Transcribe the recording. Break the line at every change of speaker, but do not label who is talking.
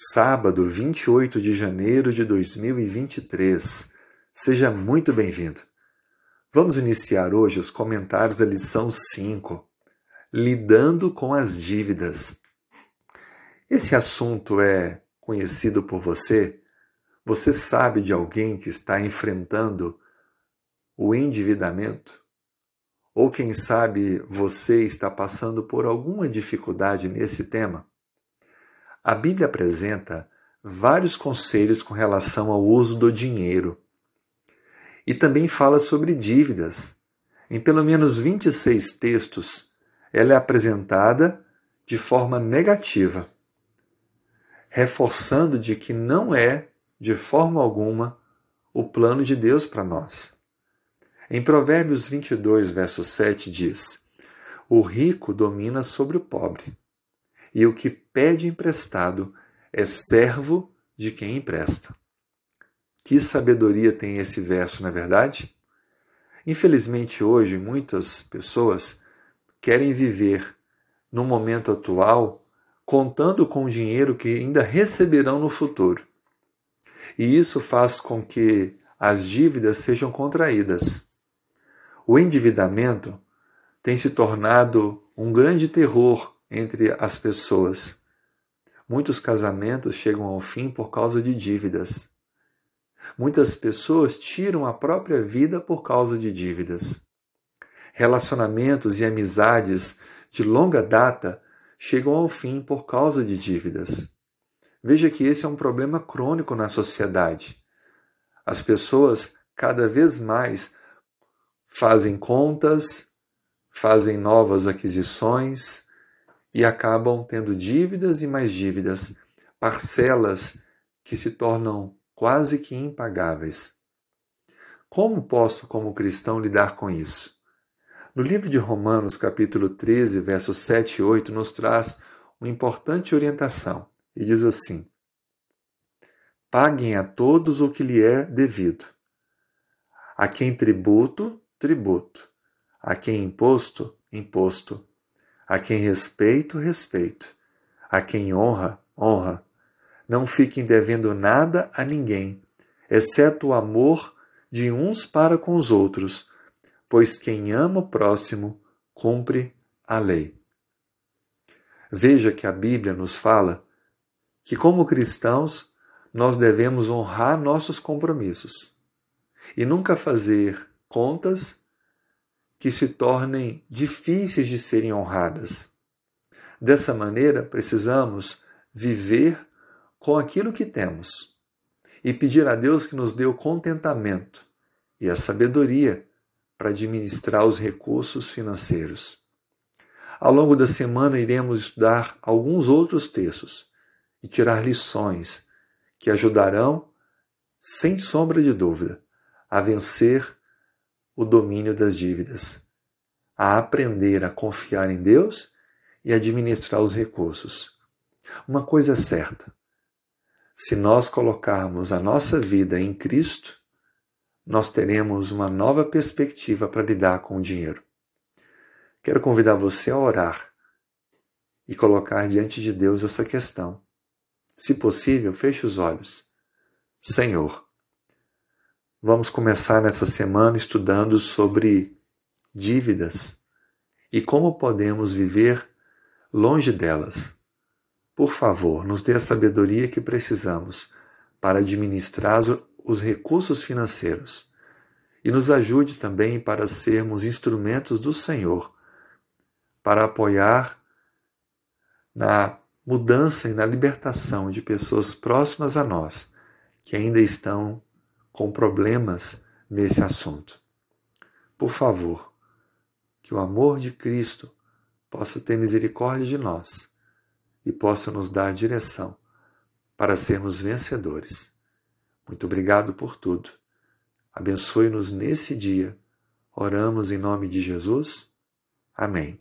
sábado 28 de janeiro de 2023. Seja muito bem-vindo. Vamos iniciar hoje os comentários da lição 5, Lidando com as dívidas. Esse assunto é conhecido por você? Você sabe de alguém que está enfrentando o endividamento? Ou quem sabe você está passando por alguma dificuldade nesse tema? A Bíblia apresenta vários conselhos com relação ao uso do dinheiro. E também fala sobre dívidas. Em pelo menos 26 textos, ela é apresentada de forma negativa, reforçando de que não é, de forma alguma, o plano de Deus para nós. Em Provérbios 22, verso 7 diz: O rico domina sobre o pobre e o que pede emprestado é servo de quem empresta. Que sabedoria tem esse verso, na é verdade? Infelizmente, hoje, muitas pessoas querem viver no momento atual contando com o dinheiro que ainda receberão no futuro. E isso faz com que as dívidas sejam contraídas. O endividamento tem se tornado um grande terror entre as pessoas. Muitos casamentos chegam ao fim por causa de dívidas. Muitas pessoas tiram a própria vida por causa de dívidas. Relacionamentos e amizades de longa data chegam ao fim por causa de dívidas. Veja que esse é um problema crônico na sociedade. As pessoas cada vez mais fazem contas, fazem novas aquisições, e acabam tendo dívidas e mais dívidas, parcelas que se tornam quase que impagáveis. Como posso, como cristão, lidar com isso? No livro de Romanos, capítulo 13, versos 7 e 8, nos traz uma importante orientação e diz assim: Paguem a todos o que lhe é devido. A quem tributo, tributo. A quem imposto, imposto a quem respeito, respeito. A quem honra, honra. Não fiquem devendo nada a ninguém, exceto o amor de uns para com os outros, pois quem ama o próximo cumpre a lei. Veja que a Bíblia nos fala que, como cristãos, nós devemos honrar nossos compromissos e nunca fazer contas que se tornem difíceis de serem honradas. Dessa maneira, precisamos viver com aquilo que temos e pedir a Deus que nos dê o contentamento e a sabedoria para administrar os recursos financeiros. Ao longo da semana, iremos estudar alguns outros textos e tirar lições que ajudarão, sem sombra de dúvida, a vencer o domínio das dívidas, a aprender a confiar em Deus e administrar os recursos. Uma coisa é certa: se nós colocarmos a nossa vida em Cristo, nós teremos uma nova perspectiva para lidar com o dinheiro. Quero convidar você a orar e colocar diante de Deus essa questão. Se possível, feche os olhos. Senhor, Vamos começar nessa semana estudando sobre dívidas e como podemos viver longe delas. Por favor, nos dê a sabedoria que precisamos para administrar os recursos financeiros e nos ajude também para sermos instrumentos do Senhor para apoiar na mudança e na libertação de pessoas próximas a nós que ainda estão com problemas nesse assunto. Por favor, que o amor de Cristo possa ter misericórdia de nós e possa nos dar direção para sermos vencedores. Muito obrigado por tudo. Abençoe-nos nesse dia. Oramos em nome de Jesus. Amém.